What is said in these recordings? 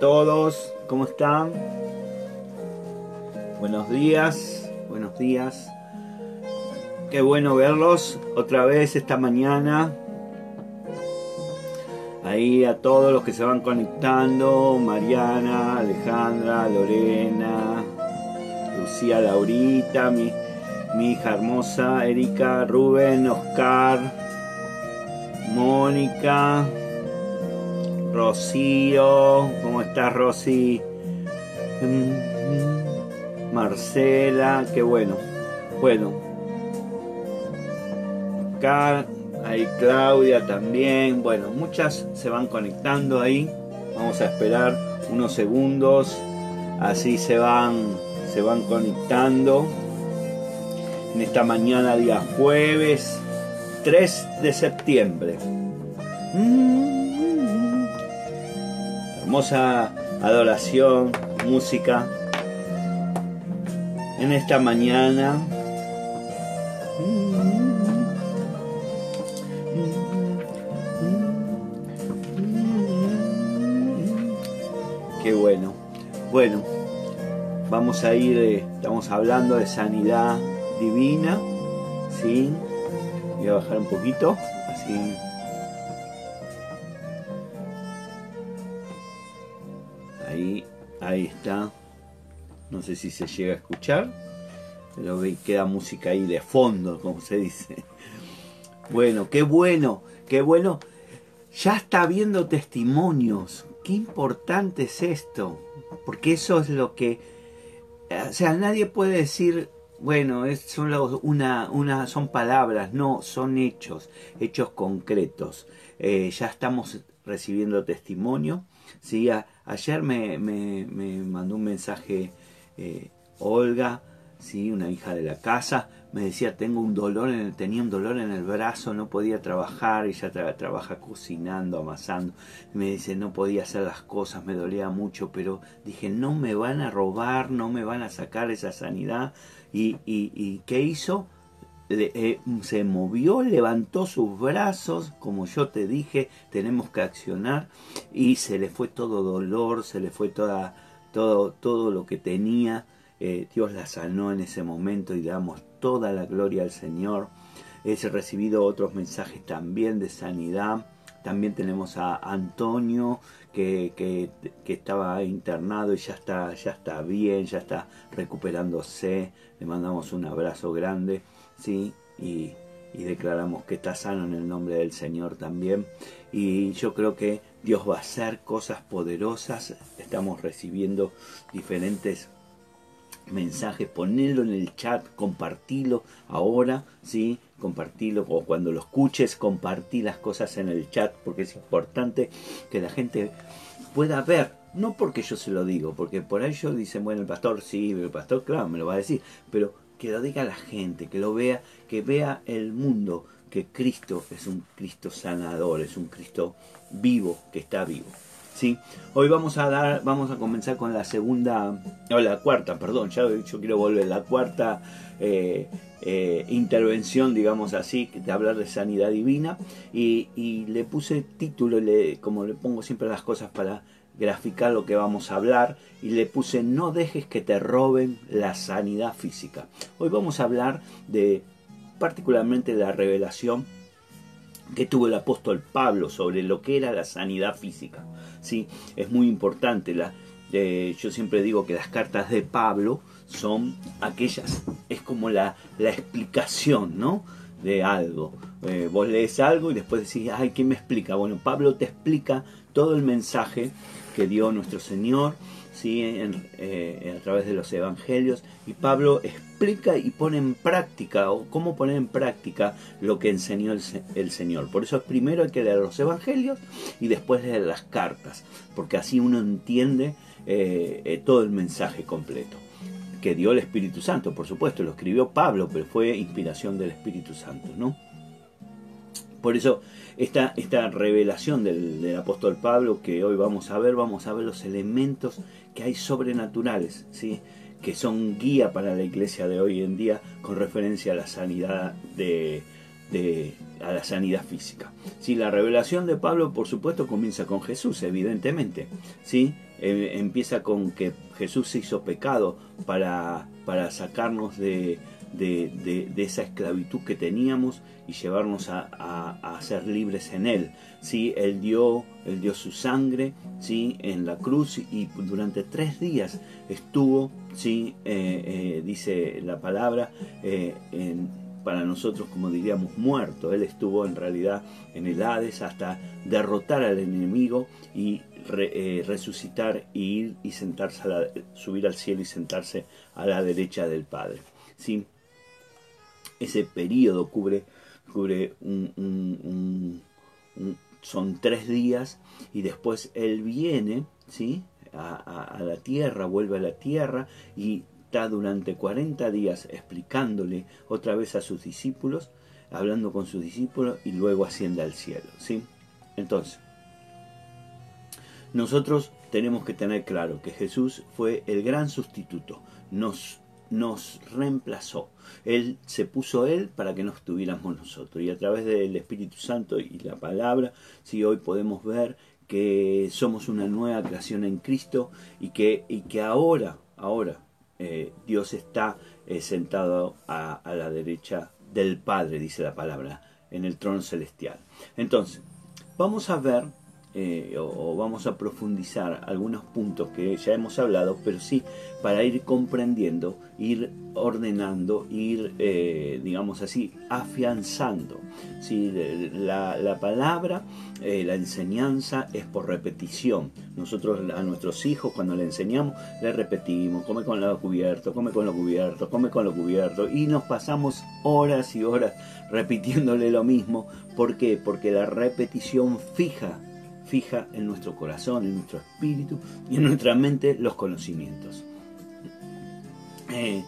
todos, ¿cómo están? Buenos días, buenos días. Qué bueno verlos otra vez esta mañana. Ahí a todos los que se van conectando, Mariana, Alejandra, Lorena, Lucía, Laurita, mi, mi hija hermosa, Erika, Rubén, Oscar, Mónica, Rocío, ¿cómo estás Rosy? Mm, Marcela, qué bueno. Bueno. Acá hay Claudia también. Bueno, muchas se van conectando ahí. Vamos a esperar unos segundos. Así se van, se van conectando. En esta mañana, día jueves 3 de septiembre. Mm hermosa adoración, música en esta mañana. Qué bueno. Bueno, vamos a ir, eh, estamos hablando de sanidad divina, ¿sí? Voy a bajar un poquito, así Ahí está. No sé si se llega a escuchar, pero queda música ahí de fondo, como se dice. Bueno, qué bueno, qué bueno. Ya está viendo testimonios. Qué importante es esto. Porque eso es lo que... O sea, nadie puede decir, bueno, es, son, una, una, son palabras. No, son hechos, hechos concretos. Eh, ya estamos recibiendo testimonio. ¿Sí? Ayer me, mandó un mensaje eh, Olga, ¿sí? una hija de la casa, me decía, tengo un dolor, en tenía un dolor en el brazo, no podía trabajar, ella trabaja cocinando, amasando, me dice, no podía hacer las cosas, me dolía mucho, pero dije, no me van a robar, no me van a sacar esa sanidad. ¿Y, y, qué hizo? Eh, se movió, levantó sus brazos, como yo te dije, tenemos que accionar y se le fue todo dolor, se le fue toda, todo, todo lo que tenía. Eh, Dios la sanó en ese momento y damos toda la gloria al Señor. He recibido otros mensajes también de sanidad. También tenemos a Antonio que, que, que, estaba internado y ya está, ya está bien, ya está recuperándose. Le mandamos un abrazo grande. ¿Sí? Y, declaramos que está sano en el nombre del Señor también. Y yo creo que Dios va a hacer cosas poderosas. Estamos recibiendo diferentes mensajes, ponelo en el chat, compartilo ahora, ¿sí? Compartilo o cuando lo escuches, compartí las cosas en el chat porque es importante que la gente pueda ver, no porque yo se lo digo, porque por ello dicen, bueno, el pastor sí, el pastor claro, me lo va a decir, pero que lo diga la gente, que lo vea, que vea el mundo que Cristo es un Cristo sanador, es un Cristo vivo, que está vivo. ¿Sí? Hoy vamos a dar, vamos a comenzar con la segunda, o la cuarta, perdón, ya yo quiero volver, la cuarta eh, eh, intervención, digamos así, de hablar de sanidad divina, y, y le puse título, le, como le pongo siempre las cosas para graficar lo que vamos a hablar y le puse no dejes que te roben la sanidad física. Hoy vamos a hablar de particularmente la revelación que tuvo el apóstol Pablo sobre lo que era la sanidad física. ¿sí? Es muy importante. La, eh, yo siempre digo que las cartas de Pablo son aquellas, es como la, la explicación ¿no? de algo. Eh, vos lees algo y después decís, ay, ¿quién me explica? Bueno, Pablo te explica todo el mensaje que dio nuestro Señor, ¿sí? Eh, a través de los evangelios, y Pablo explica y pone en práctica, o cómo poner en práctica lo que enseñó el, Señor. Por eso primero hay que leer los evangelios y después leer las cartas, porque así uno entiende eh, eh, todo el mensaje completo que dio el Espíritu Santo, por supuesto, lo escribió Pablo, pero fue inspiración del Espíritu Santo, ¿no? Por eso esta, esta revelación del, apóstol Pablo que hoy vamos a ver, vamos a ver los elementos que hay sobrenaturales, ¿sí? que son guía para la iglesia de hoy en día con referencia a la sanidad de, a la sanidad física. ¿Sí? La revelación de Pablo, por supuesto, comienza con Jesús, evidentemente. ¿sí? Eh, empieza con que Jesús se hizo pecado para, para sacarnos de, de, esa esclavitud que teníamos y llevarnos a, ser libres en Él. ¿sí? Él, dio, él dio su sangre ¿sí? en la cruz y durante tres días estuvo, ¿sí? Eh, eh, dice la palabra, eh, para nosotros como diríamos muerto. Él estuvo en realidad en el Hades hasta derrotar al enemigo y resucitar y ir y sentarse a subir al cielo y sentarse a la derecha del Padre. ¿sí? Ese periodo cubre, cubre un, son tres días y después él viene ¿sí? A, la tierra, vuelve a la tierra y está durante 40 días explicándole otra vez a sus discípulos, hablando con sus discípulos y luego asciende al cielo. ¿sí? Entonces, nosotros tenemos que tener claro que Jesús fue el gran sustituto, nos nos reemplazó. Él se puso Él para que nos estuviéramos nosotros. Y a través del Espíritu Santo y la palabra, si hoy podemos ver que somos una nueva creación en Cristo y que, y que ahora, ahora, eh, Dios está eh, sentado a la derecha del Padre, dice la palabra, en el trono celestial. Entonces, vamos a ver eh, o, vamos a profundizar algunos puntos que ya hemos hablado, pero sí para ir comprendiendo, ir ordenando, ir, eh, digamos así, afianzando. ¿sí? La, palabra, eh, la enseñanza es por repetición. Nosotros a nuestros hijos cuando le enseñamos, le repetimos, come con lo cubierto, come con lo cubierto, come con lo cubierto, y nos pasamos horas y horas repitiéndole lo mismo. ¿Por qué? Porque la repetición fija fija en nuestro corazón, en nuestro espíritu y en nuestra mente los conocimientos. Eh,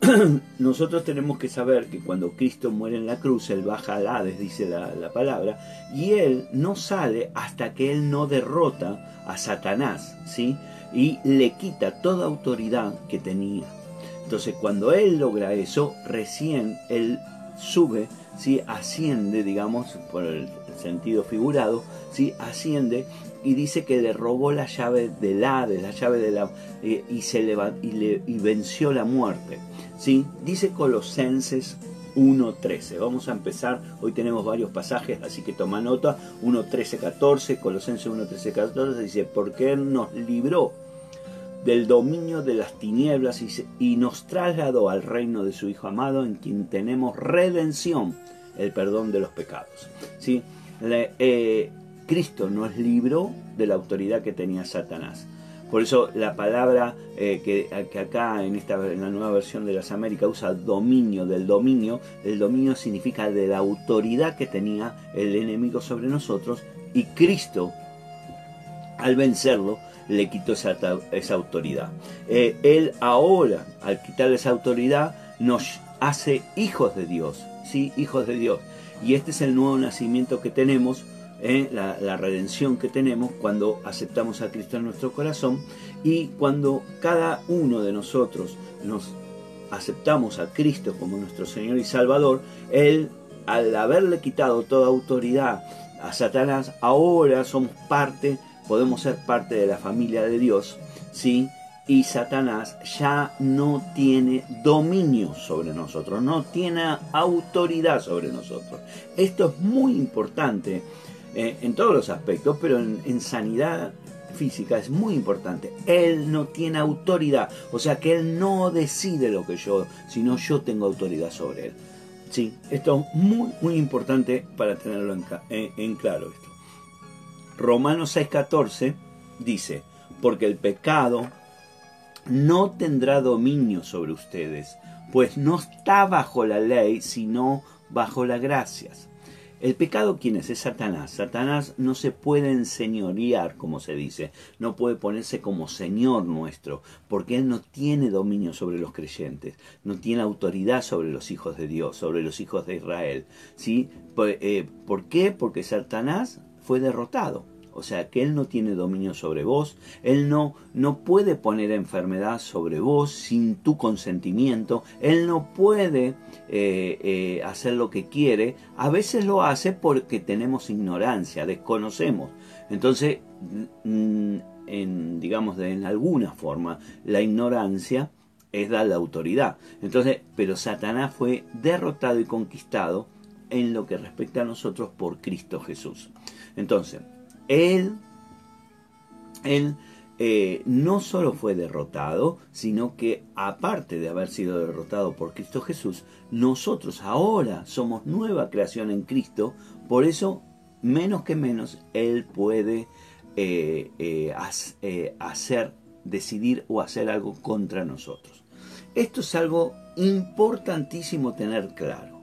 nosotros tenemos que saber que cuando Cristo muere en la cruz, Él baja al Hades, dice la, palabra, y Él no sale hasta que Él no derrota a Satanás, ¿sí? Y le quita toda autoridad que tenía. Entonces, cuando Él logra eso, recién Él sube, ¿sí? asciende, digamos, por el sentido figurado, ¿sí? asciende y dice que le robó la llave del Hades, la llave de la eh, y se y, venció la muerte. ¿sí? Dice Colosenses 1.13. Vamos a empezar, hoy tenemos varios pasajes, así que toma nota. 1.13, 14, Colosenses 1.13, 14 dice, porque Él nos libró del dominio de las tinieblas y, y nos trasladó al reino de su Hijo amado en quien tenemos redención, el perdón de los pecados. ¿sí? Eh, Cristo nos libró de la autoridad que tenía Satanás. Por eso la palabra eh, que, acá en, esta, en la nueva versión de las Américas usa dominio del dominio, el dominio significa de la autoridad que tenía el enemigo sobre nosotros y Cristo al vencerlo le quitó esa, autoridad. Eh, él ahora, al quitarle esa autoridad, nos hace hijos de Dios, ¿sí? Hijos de Dios. Y este es el nuevo nacimiento que tenemos, ¿eh? la, redención que tenemos cuando aceptamos a Cristo en nuestro corazón y cuando cada uno de nosotros nos aceptamos a Cristo como nuestro Señor y Salvador, Él, al haberle quitado toda autoridad a Satanás, ahora somos parte, podemos ser parte de la familia de Dios, ¿sí? y Satanás ya no tiene dominio sobre nosotros, no tiene autoridad sobre nosotros. Esto es muy importante eh, en todos los aspectos, pero en, sanidad física es muy importante. Él no tiene autoridad, o sea que él no decide lo que yo, sino yo tengo autoridad sobre él. Sí, esto es muy, muy importante para tenerlo en, en claro. Esto. Romanos 6:14 dice, porque el pecado no tendrá dominio sobre ustedes, pues no está bajo la ley, sino bajo las gracias. El pecado, ¿quién es? Es Satanás. Satanás no se puede enseñorear, como se dice, no puede ponerse como Señor nuestro, porque Él no tiene dominio sobre los creyentes, no tiene autoridad sobre los hijos de Dios, sobre los hijos de Israel. ¿sí? Eh, ¿Por qué? Porque Satanás fue derrotado. O sea, que Él no tiene dominio sobre vos, Él no, no puede poner enfermedad sobre vos sin tu consentimiento, Él no puede eh, eh, hacer lo que quiere, a veces lo hace porque tenemos ignorancia, desconocemos. Entonces, en, digamos, de, en alguna forma, la ignorancia es dar la autoridad. Entonces, pero Satanás fue derrotado y conquistado en lo que respecta a nosotros por Cristo Jesús. Entonces, él, él eh, no solo fue derrotado, sino que aparte de haber sido derrotado por Cristo Jesús, nosotros ahora somos nueva creación en Cristo, por eso, menos que menos, Él puede eh, eh, hacer, decidir o hacer algo contra nosotros. Esto es algo importantísimo tener claro.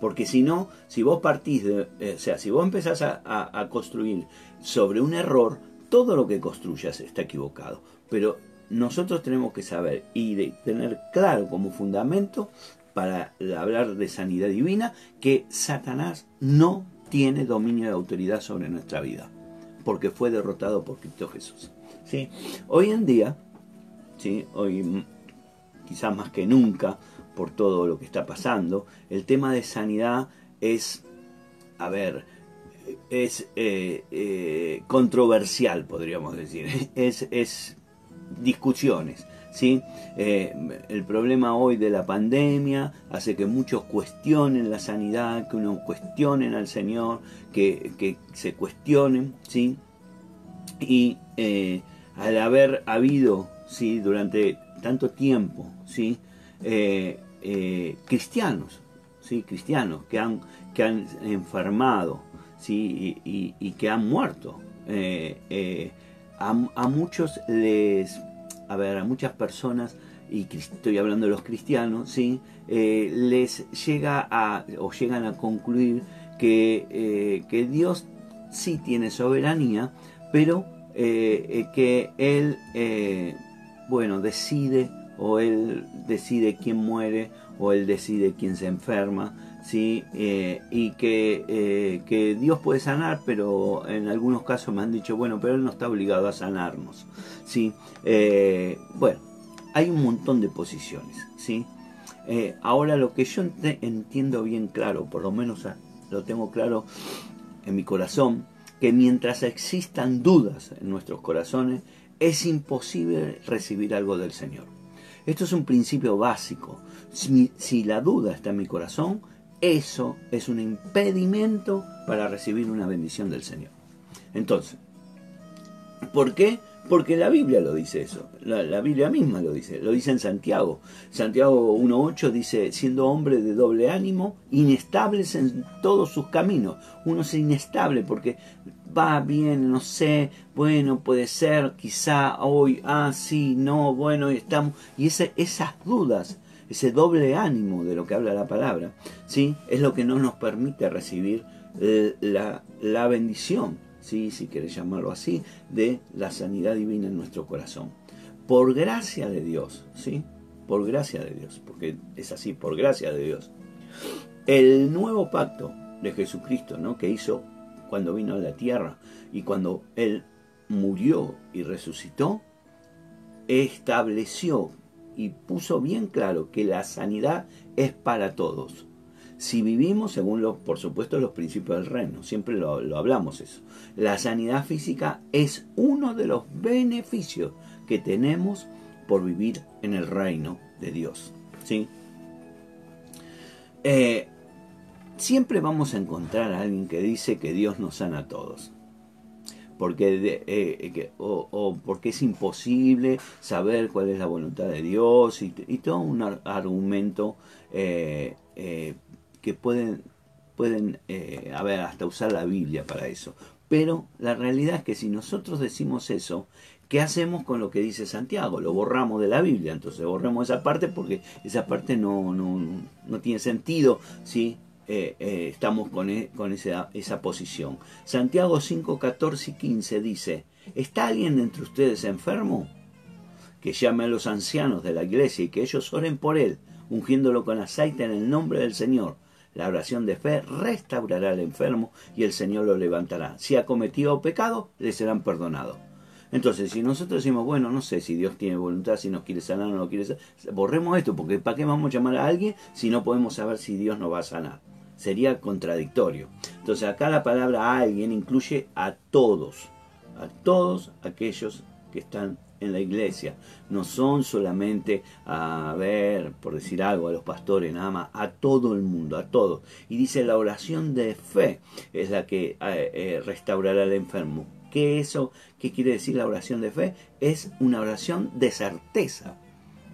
Porque si no, si vos partís de, o sea, si vos empezás a construir sobre un error, todo lo que construyas está equivocado. Pero nosotros tenemos que saber y de tener claro como fundamento para hablar de sanidad divina que Satanás no tiene dominio de autoridad sobre nuestra vida, porque fue derrotado por Cristo Jesús. ¿sí? Hoy en día, ¿sí? hoy quizás más que nunca, por todo lo que está pasando, el tema de sanidad es, a ver, es eh, eh, controversial, podríamos decir. Es, es discusiones. ¿sí? Eh, el problema hoy de la pandemia hace que muchos cuestionen la sanidad, que uno cuestionen al Señor, que, se cuestionen. ¿sí? Y al haber habido ¿sí? durante tanto tiempo ¿sí? cristianos, ¿sí? cristianos que han, que han enfermado, ¿sí? y, que han muerto. Eh, eh, a, muchos les, a ver, a muchas personas, y estoy hablando de los cristianos, ¿sí? Eh, les llega a, o llegan a concluir que, que Dios sí tiene soberanía, pero que Él, bueno, decide, o Él decide quién muere, o Él decide quién se enferma, ¿sí? Eh, y eh, que, Dios puede sanar, pero en algunos casos me han dicho, bueno, pero Él no está obligado a sanarnos. ¿sí? Eh, bueno, hay un montón de posiciones. ¿sí? ahora lo que yo entiendo bien claro, por lo menos lo tengo claro en mi corazón, que mientras existan dudas en nuestros corazones, es imposible recibir algo del Señor. Esto es un principio básico. si la duda está en mi corazón, eso es un impedimento para recibir una bendición del Señor. Entonces, ¿por qué? Porque la Biblia lo dice eso, la, Biblia misma lo dice, lo dice en Santiago. Santiago 1.8 dice, siendo hombre de doble ánimo, inestables en todos sus caminos. Uno es inestable porque va bien, no sé, bueno, puede ser, quizá hoy, ah, sí, no, bueno, estamos. Y esas dudas ese doble ánimo de lo que habla la palabra, ¿sí? es lo que no nos permite recibir eh, la, bendición, ¿sí? si querés llamarlo así, de la sanidad divina en nuestro corazón. Por gracia de Dios, ¿sí? por gracia de Dios, porque es así, por gracia de Dios. El nuevo pacto de Jesucristo, ¿no? que hizo cuando vino a la tierra y cuando Él murió y resucitó, estableció y puso bien claro que la sanidad es para todos. Si vivimos según, los, por supuesto, los principios del reino, siempre lo, hablamos eso. La sanidad física es uno de los beneficios que tenemos por vivir en el reino de Dios. ¿sí? Eh, siempre vamos a encontrar a alguien que dice que Dios nos sana a todos porque eh, eh, o, porque es imposible saber cuál es la voluntad de Dios y, todo un argumento que pueden pueden hasta usar la Biblia para eso pero la realidad es que si nosotros decimos eso ¿Qué hacemos con lo que dice Santiago? Lo borramos de la Biblia, entonces borremos esa parte porque esa parte no, no, no tiene sentido si eh, eh, estamos con, e, con esa, esa, posición. Santiago 5, 14 y 15 dice, ¿está alguien entre ustedes enfermo? Que llame a los ancianos de la iglesia y que ellos oren por él, ungiéndolo con aceite en el nombre del Señor. La oración de fe restaurará al enfermo y el Señor lo levantará. Si ha cometido pecado, le serán perdonados entonces, si nosotros decimos, bueno, no sé si Dios tiene voluntad, si nos quiere sanar o no quiere sanar, borremos esto, porque ¿para qué vamos a llamar a alguien si no podemos saber si Dios nos va a sanar? Sería contradictorio. Entonces, acá la palabra alguien incluye a todos, a todos aquellos que están en la iglesia. No son solamente a ver, por decir algo, a los pastores, nada más, a todo el mundo, a todos. Y dice, la oración de fe es la que eh, eh, restaurará al enfermo. ¿Qué eso? ¿Qué quiere decir la oración de fe? Es una oración de certeza,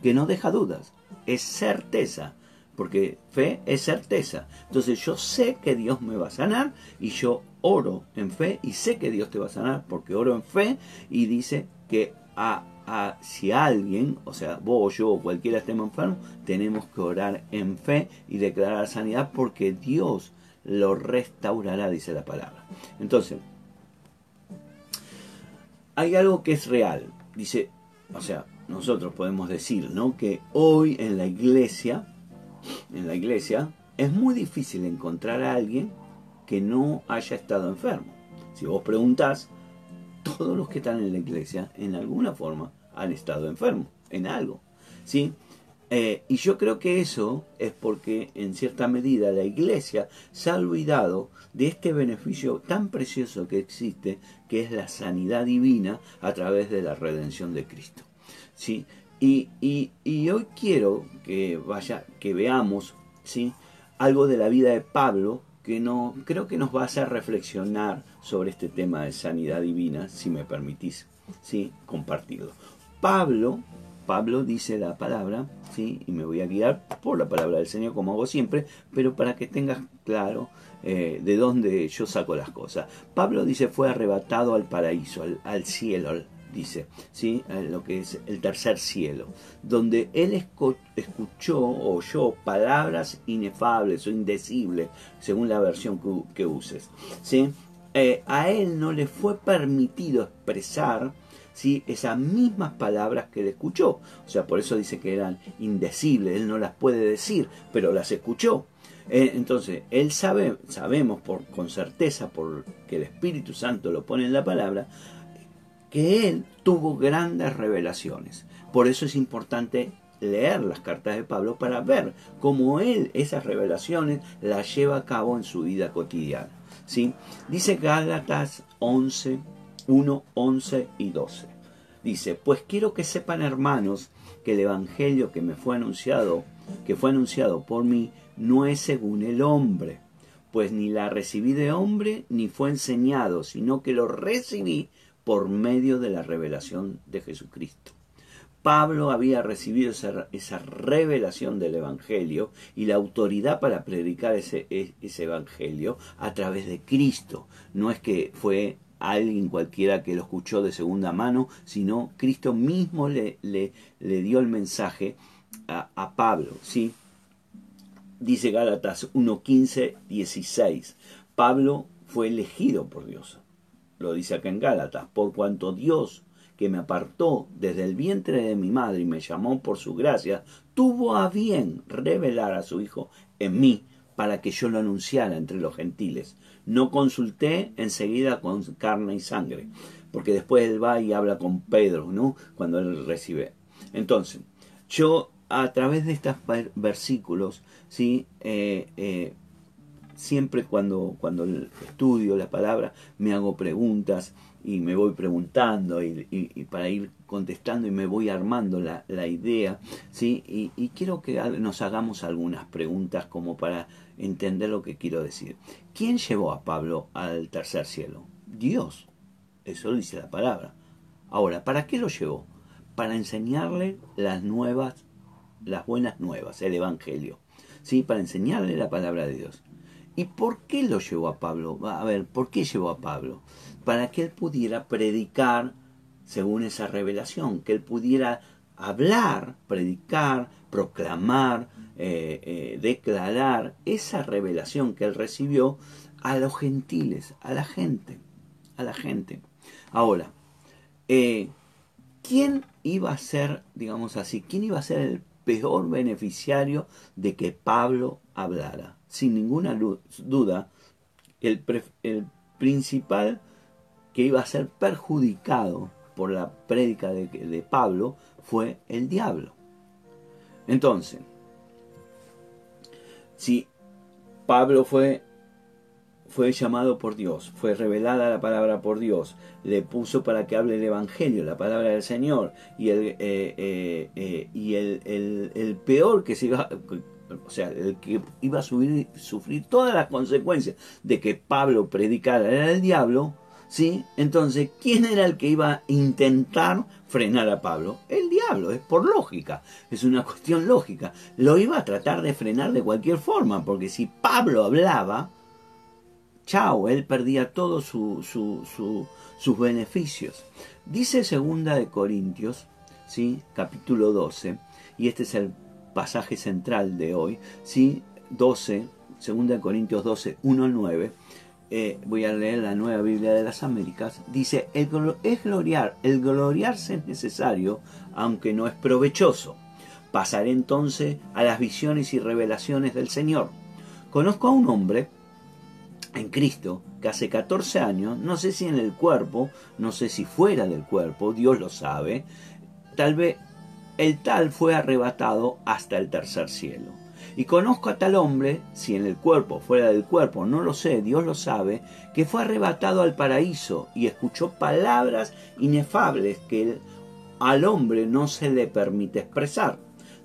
que no deja dudas, es certeza, porque fe es certeza. Entonces yo sé que Dios me va a sanar y yo oro en fe y sé que Dios te va a sanar porque oro en fe y dice que a, si alguien, o sea, vos, yo o cualquiera estemos enfermo, tenemos que orar en fe y declarar sanidad porque Dios lo restaurará, dice la palabra. Entonces, hay algo que es real. Dice, o sea, nosotros podemos decir, ¿no? Que hoy en la iglesia, en la iglesia, es muy difícil encontrar a alguien que no haya estado enfermo. Si vos preguntás, todos los que están en la iglesia, en alguna forma, han estado enfermos, en algo. ¿Sí? Eh, y yo creo que eso es porque en cierta medida la iglesia se ha olvidado de este beneficio tan precioso que existe, que es la sanidad divina a través de la redención de Cristo. ¿sí? Y, y, hoy quiero que, vaya, que veamos ¿sí? algo de la vida de Pablo que no, creo que nos va a hacer reflexionar sobre este tema de sanidad divina, si me permitís ¿sí? compartirlo. Pablo Pablo dice la palabra, ¿sí? y me voy a guiar por la palabra del Señor como hago siempre, pero para que tengas claro eh, de dónde yo saco las cosas. Pablo dice fue arrebatado al paraíso, al, cielo, dice, ¿sí? lo que es el tercer cielo, donde él escuchó o oyó palabras inefables o indecibles, según la versión que, uses. ¿sí? Eh, a él no le fue permitido expresar ¿sí? esas mismas palabras que él escuchó. O sea, por eso dice que eran indecibles, él no las puede decir, pero las escuchó. Eh, entonces, él sabe, sabemos por, con certeza, porque el Espíritu Santo lo pone en la palabra, que él tuvo grandes revelaciones. Por eso es importante leer las cartas de Pablo para ver cómo él esas revelaciones las lleva a cabo en su vida cotidiana. Dice Gálatas 11, 1, 11 y 12. Dice, pues quiero que sepan hermanos que el Evangelio que me fue anunciado, que fue anunciado por mí, no es según el hombre, pues ni la recibí de hombre ni fue enseñado, sino que lo recibí por medio de la revelación de Jesucristo. Pablo había recibido esa, revelación del Evangelio y la autoridad para predicar ese, e, ese, Evangelio a través de Cristo. No es que fue alguien cualquiera que lo escuchó de segunda mano, sino Cristo mismo le dio el mensaje a, a Pablo. ¿sí? Dice Gálatas 1.15, 16. Pablo fue elegido por Dios. Lo dice acá en Gálatas. Por cuanto Dios, que me apartó desde el vientre de mi madre y me llamó por su gracia, tuvo a bien revelar a su Hijo en mí para que yo lo anunciara entre los gentiles. No consulté enseguida con carne y sangre, porque después él va y habla con Pedro, ¿no? Cuando él recibe. Entonces, yo a través de estos versículos, ¿sí? Eh, eh, siempre cuando, cuando estudio la palabra, me hago preguntas y me voy preguntando y, para ir contestando y me voy armando la, idea, ¿sí? Y, y, quiero que nos hagamos algunas preguntas como para entender lo que quiero decir. ¿Quién llevó a Pablo al tercer cielo? Dios. Eso dice la palabra. Ahora, ¿para qué lo llevó? Para enseñarle las nuevas, las buenas nuevas, el Evangelio. ¿Sí? Para enseñarle la palabra de Dios. ¿Y por qué lo llevó a Pablo? A ver, ¿por qué llevó a Pablo? Para que él pudiera predicar según esa revelación, que él pudiera hablar, predicar, proclamar, eh, eh, declarar esa revelación que él recibió a los gentiles, a la gente, a la gente. Ahora, eh, ¿quién iba a ser, digamos así, quién iba a ser el peor beneficiario de que Pablo hablara? Sin ninguna duda, el, el principal que iba a ser perjudicado por la prédica de, Pablo fue el diablo. Entonces, si Pablo fue, fue llamado por Dios, fue revelada la palabra por Dios, le puso para que hable el Evangelio, la palabra del Señor, y el, eh, eh, eh, y el, peor que se iba, o sea, el que iba a subir, sufrir todas las consecuencias de que Pablo predicara era el diablo, ¿sí? Entonces, ¿quién era el que iba a intentar frenar a Pablo? El diablo, es por lógica, es una cuestión lógica. Lo iba a tratar de frenar de cualquier forma, porque si Pablo hablaba, chao, él perdía todos su, sus beneficios. Dice segunda de Corintios, ¿sí? capítulo 12, y este es el pasaje central de hoy, ¿sí? 12, segunda de Corintios 12, 1 al 9, eh, voy a leer la nueva Biblia de las Américas, dice, el, es gloriar, el gloriarse es necesario, aunque no es provechoso. Pasaré entonces a las visiones y revelaciones del Señor. Conozco a un hombre en Cristo que hace 14 años, no sé si en el cuerpo, no sé si fuera del cuerpo, Dios lo sabe, tal vez el tal fue arrebatado hasta el tercer cielo. Y conozco a tal hombre, si en el cuerpo, fuera del cuerpo, no lo sé, Dios lo sabe, que fue arrebatado al paraíso y escuchó palabras inefables que al hombre no se le permite expresar.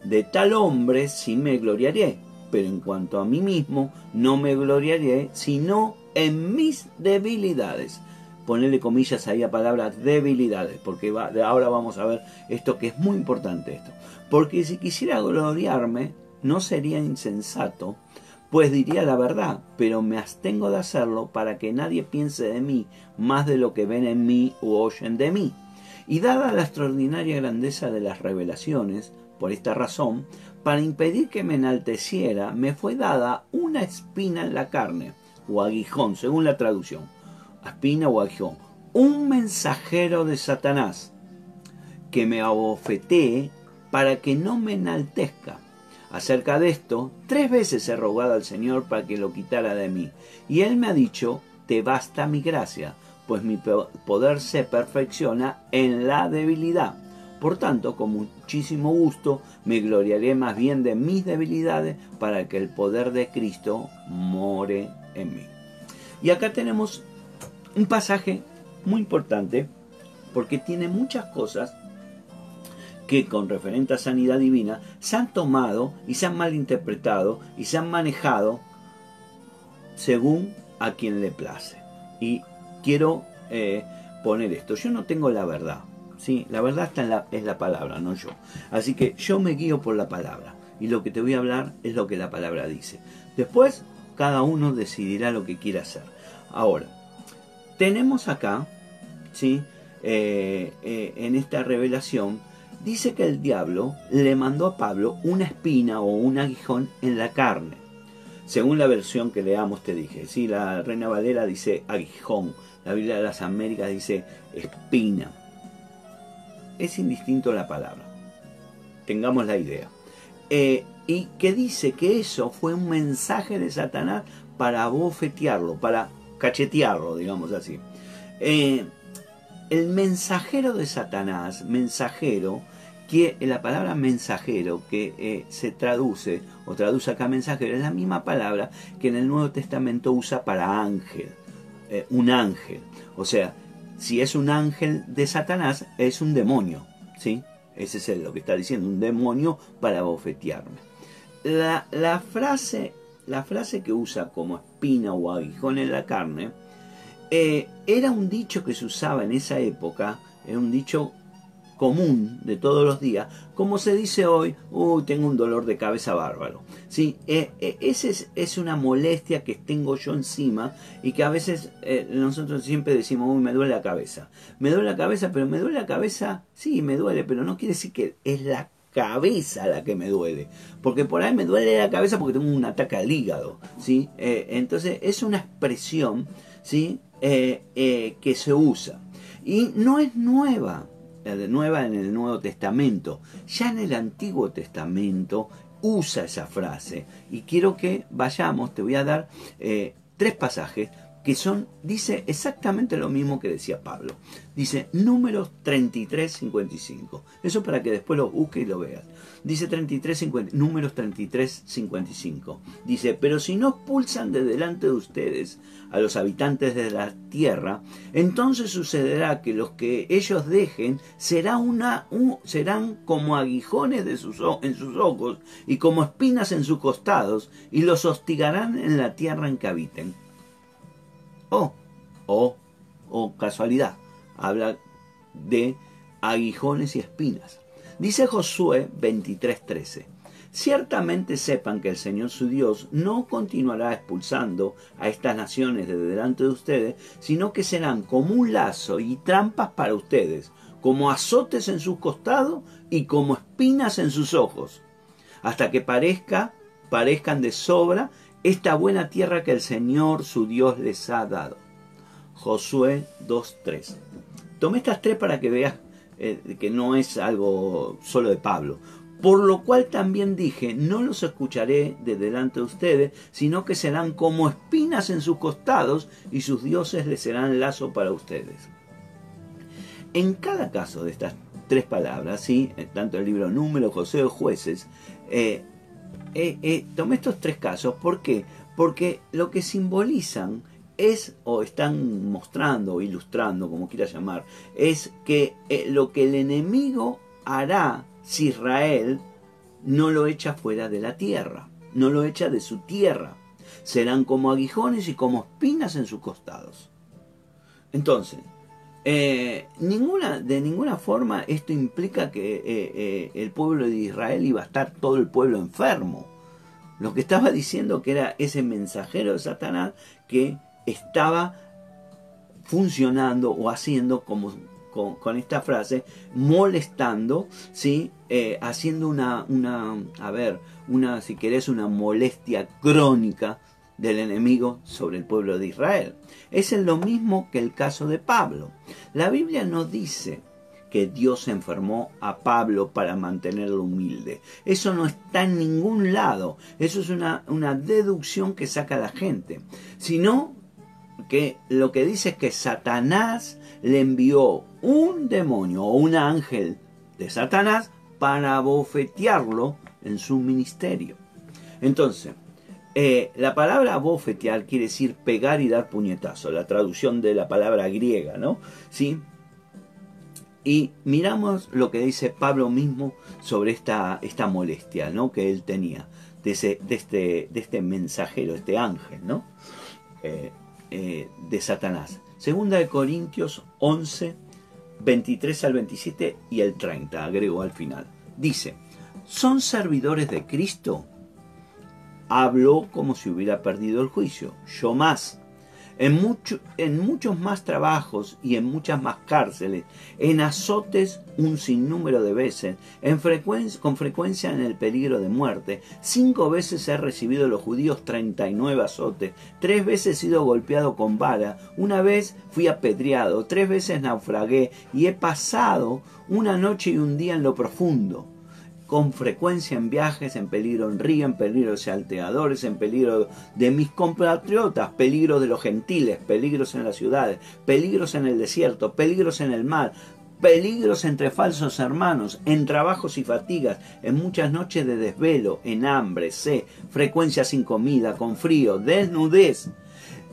De tal hombre sí me gloriaré, pero en cuanto a mí mismo, no me gloriaré, sino en mis debilidades. Ponerle comillas ahí a palabras debilidades, porque ahora vamos a ver esto que es muy importante esto. Porque si quisiera gloriarme, no sería insensato, pues diría la verdad, pero me abstengo de hacerlo para que nadie piense de mí más de lo que ven en mí u oyen de mí. Y dada la extraordinaria grandeza de las revelaciones, por esta razón, para impedir que me enalteciera, me fue dada una espina en la carne, o aguijón, según la traducción. Espina o aguijón. Un mensajero de Satanás, que me abofetee para que no me enaltezca Acerca de esto, tres veces he rogado al Señor para que lo quitara de mí, y Él me ha dicho, te basta mi gracia, pues mi poder se perfecciona en la debilidad. Por tanto, con muchísimo gusto me gloriaré más bien de mis debilidades para que el poder de Cristo more en mí. Y acá tenemos un pasaje muy importante porque tiene muchas cosas que con referente a sanidad divina se han tomado y se han malinterpretado y se han manejado según a quien le place. Y quiero eh, poner esto, yo no tengo la verdad, ¿sí? la verdad está en la, es la palabra, no yo. Así que yo me guío por la palabra y lo que te voy a hablar es lo que la palabra dice. Después cada uno decidirá lo que quiera hacer. Ahora, tenemos acá, ¿sí? Eh, eh, en esta revelación, dice que el diablo le mandó a Pablo una espina o un aguijón en la carne. Según la versión que leamos te dije, si la Reina Valera dice aguijón, la Biblia de las Américas dice espina. Es indistinto la palabra. Tengamos la idea. Eh, y que dice que eso fue un mensaje de Satanás para bofetearlo, para cachetearlo, digamos así. Eh, el mensajero de Satanás, mensajero, que la palabra mensajero que eh, se traduce o traduce acá mensajero es la misma palabra que en el Nuevo Testamento usa para ángel, eh, un ángel. O sea, si es un ángel de Satanás, es un demonio, ¿sí? Ese es lo que está diciendo, un demonio para bofetearme. La, la, frase, la frase que usa como espina o aguijón en la carne, eh, era un dicho que se usaba en esa época, era un dicho común de todos los días, como se dice hoy, uy, tengo un dolor de cabeza bárbaro. ¿Sí? Eh, eh, esa es, una molestia que tengo yo encima y que a veces nosotros siempre decimos, uy, me duele la cabeza. Me duele la cabeza, pero me duele la cabeza, sí, me duele, pero no quiere decir que es la cabeza la que me duele. Porque por ahí me duele la cabeza porque tengo un ataque al hígado. ¿sí? entonces es una expresión ¿sí? que se usa. Y no es nueva nueva en el Nuevo Testamento. Ya en el Antiguo Testamento usa esa frase. Y quiero que vayamos, te voy a dar eh, tres pasajes que son, dice exactamente lo mismo que decía Pablo. Dice números 33, 55. Eso para que después lo busques y lo veas. Dice 33, 50, números 33, 55. Dice, pero si no expulsan de delante de ustedes a los habitantes de la tierra, entonces sucederá que los que ellos dejen será una, serán como aguijones de sus, en sus ojos y como espinas en sus costados, y los hostigarán en la tierra en que habiten. Oh, oh, oh, casualidad. Habla de aguijones y espinas. Dice Josué 23:13. Ciertamente sepan que el Señor su Dios no continuará expulsando a estas naciones de delante de ustedes, sino que serán como un lazo y trampas para ustedes, como azotes en sus costados y como espinas en sus ojos, hasta que parezca, parezcan de sobra esta buena tierra que el Señor su Dios les ha dado. Josué 2.3. Tomé estas tres para que veas eh, que no es algo solo de Pablo. Por lo cual también dije, no los escucharé de delante de ustedes, sino que serán como espinas en sus costados y sus dioses les serán lazo para ustedes. En cada caso de estas tres palabras, ¿sí? tanto el libro Número, José o Jueces, eh, eh, eh, tomé estos tres casos. ¿Por qué? Porque lo que simbolizan es, o están mostrando o ilustrando, como quiera llamar, es que lo que el enemigo hará si Israel no lo echa fuera de la tierra, no lo echa de su tierra. Serán como aguijones y como espinas en sus costados. Entonces, eh, ninguna, de ninguna forma esto implica que eh, eh, el pueblo de Israel iba a estar todo el pueblo enfermo. Lo que estaba diciendo que era ese mensajero de Satanás que estaba funcionando o haciendo como con, esta frase, molestando, ¿sí? Haciendo una, una, a ver, una, si querés, una molestia crónica del enemigo sobre el pueblo de Israel. Es lo mismo que el caso de Pablo. La Biblia no dice que Dios enfermó a Pablo para mantenerlo humilde. Eso no está en ningún lado. Eso es una, una deducción que saca la gente. Sino que lo que dice es que Satanás le envió un demonio o un ángel de Satanás para bofetearlo en su ministerio. Entonces, eh, la palabra bofetear quiere decir pegar y dar puñetazo, la traducción de la palabra griega, ¿no? ¿Sí? Y miramos lo que dice Pablo mismo sobre esta, esta molestia, ¿no? Que él tenía de, ese, de, este, de este mensajero, este ángel, ¿no? Eh, eh, de Satanás. Segunda de Corintios 11, 23 al 27 y el 30, agregó al final. Dice, ¿son servidores de Cristo? Habló como si hubiera perdido el juicio, yo más en, en muchos más trabajos y en muchas más cárceles, en azotes un sinnúmero de veces, con frecuencia en el peligro de muerte. Cinco veces he recibido los judíos 39 azotes, tres veces he sido golpeado con vara, una vez fui apedreado, tres veces naufragué y he pasado una noche y un día en lo profundo con frecuencia en viajes, en peligro en río, en peligro de salteadores, en peligro de mis compatriotas, peligro de los gentiles, peligros en las ciudades, peligros en el desierto, peligros en el mar, peligros entre falsos hermanos, en trabajos y fatigas, en muchas noches de desvelo, en hambre, sed, frecuencia sin comida, con frío, desnudez.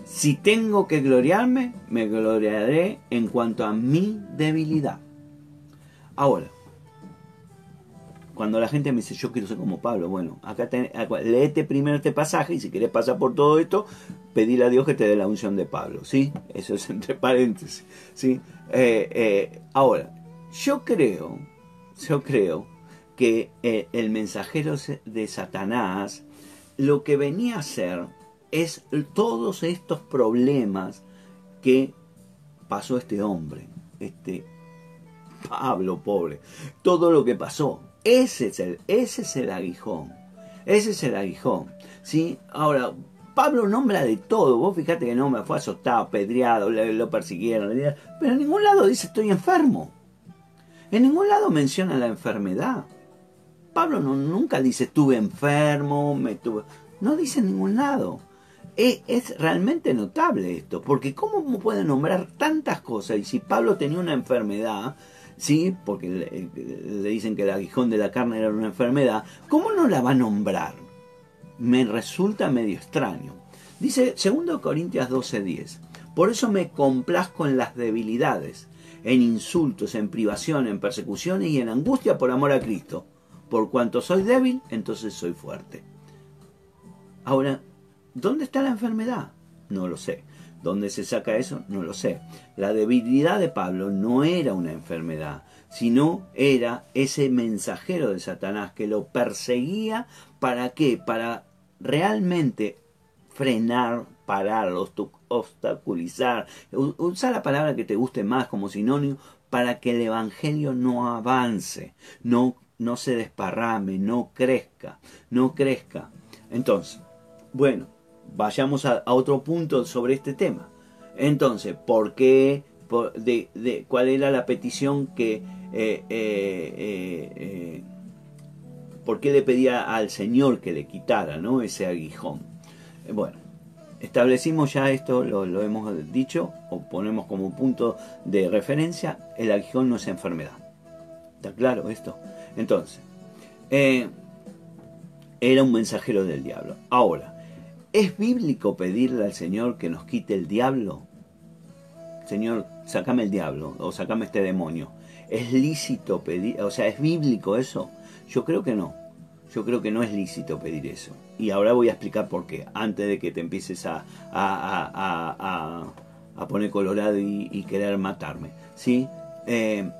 Si tengo que gloriarme, me gloriaré en cuanto a mi debilidad. Ahora, cuando la gente me dice, yo quiero ser como Pablo, bueno, acá, leete primero este pasaje y si querés pasar por todo esto, pedirle a Dios que te dé la unción de Pablo, ¿sí? Eso es entre paréntesis, ¿sí? Eh, eh, ahora, yo creo, yo creo que eh, el mensajero de Satanás lo que venía a hacer es todos estos problemas que pasó este hombre, este Pablo pobre, todo lo que pasó. Ese es el, ese es el aguijón, ese es el aguijón. ¿sí? Ahora, Pablo nombra de todo, vos fíjate que no me fue azotado, apedreado, lo persiguieron, pero en ningún lado dice estoy enfermo. En ningún lado menciona la enfermedad. Pablo no, nunca dice estuve enfermo, me tuve... No dice en ningún lado. Es, es, realmente notable esto, porque ¿cómo puede nombrar tantas cosas? Y si Pablo tenía una enfermedad, ¿sí? Porque le, dicen que el aguijón de la carne era una enfermedad, ¿cómo no la va a nombrar? Me resulta medio extraño. Dice 2 Corintias 12:10, por eso me complazco en las debilidades, en insultos, en privación, en persecuciones y en angustia por amor a Cristo. Por cuanto soy débil, entonces soy fuerte. Ahora, ¿dónde está la enfermedad? No lo sé. ¿Dónde se saca eso? No lo sé. La debilidad de Pablo no era una enfermedad, sino era ese mensajero de Satanás que lo perseguía para qué? Para realmente frenar, parar, obstaculizar, usar la palabra que te guste más como sinónimo para que el Evangelio no avance, no, no se desparrame, no crezca, no crezca. Entonces, bueno, vayamos a, otro punto sobre este tema. Entonces, ¿por qué? de, ¿Cuál era la petición que... Eh, eh, eh, ¿Por qué le pedía al Señor que le quitara ese aguijón? Bueno, establecimos ya esto, lo, lo, hemos dicho, o ponemos como punto de referencia, el aguijón no es enfermedad. ¿Está claro esto? Entonces, era un mensajero del diablo. Ahora, ¿Es bíblico pedirle al Señor que nos quite el diablo? Señor, sacame el diablo o sacame este demonio. ¿Es lícito pedir, o sea, es bíblico eso? Yo creo que no. Yo creo que no es lícito pedir eso. Y ahora voy a explicar por qué, antes de que te empieces a, a, a, poner colorado y, querer matarme. ¿Sí? Eh,